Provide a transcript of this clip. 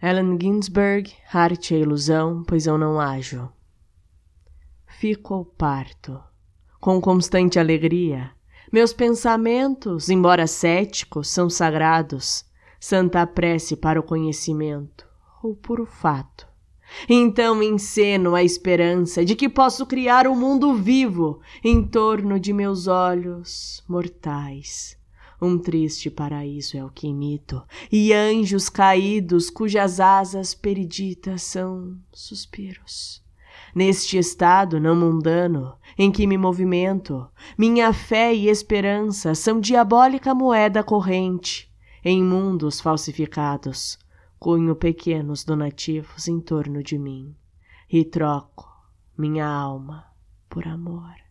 Allen Ginsberg, arte é ilusão, pois eu não ajo. Fico ao parto, com constante alegria. Meus pensamentos, embora céticos, são sagrados, santa prece para o conhecimento, ou puro fato. Então enceno a esperança de que posso criar um mundo vivo em torno de meus olhos mortais. Um triste paraíso é o que imito, e anjos caídos cujas asas periditas são suspiros. Neste estado não mundano em que me movimento, minha fé e esperança são diabólica moeda corrente em mundos falsificados cunho pequenos donativos em torno de mim e troco minha alma por amor.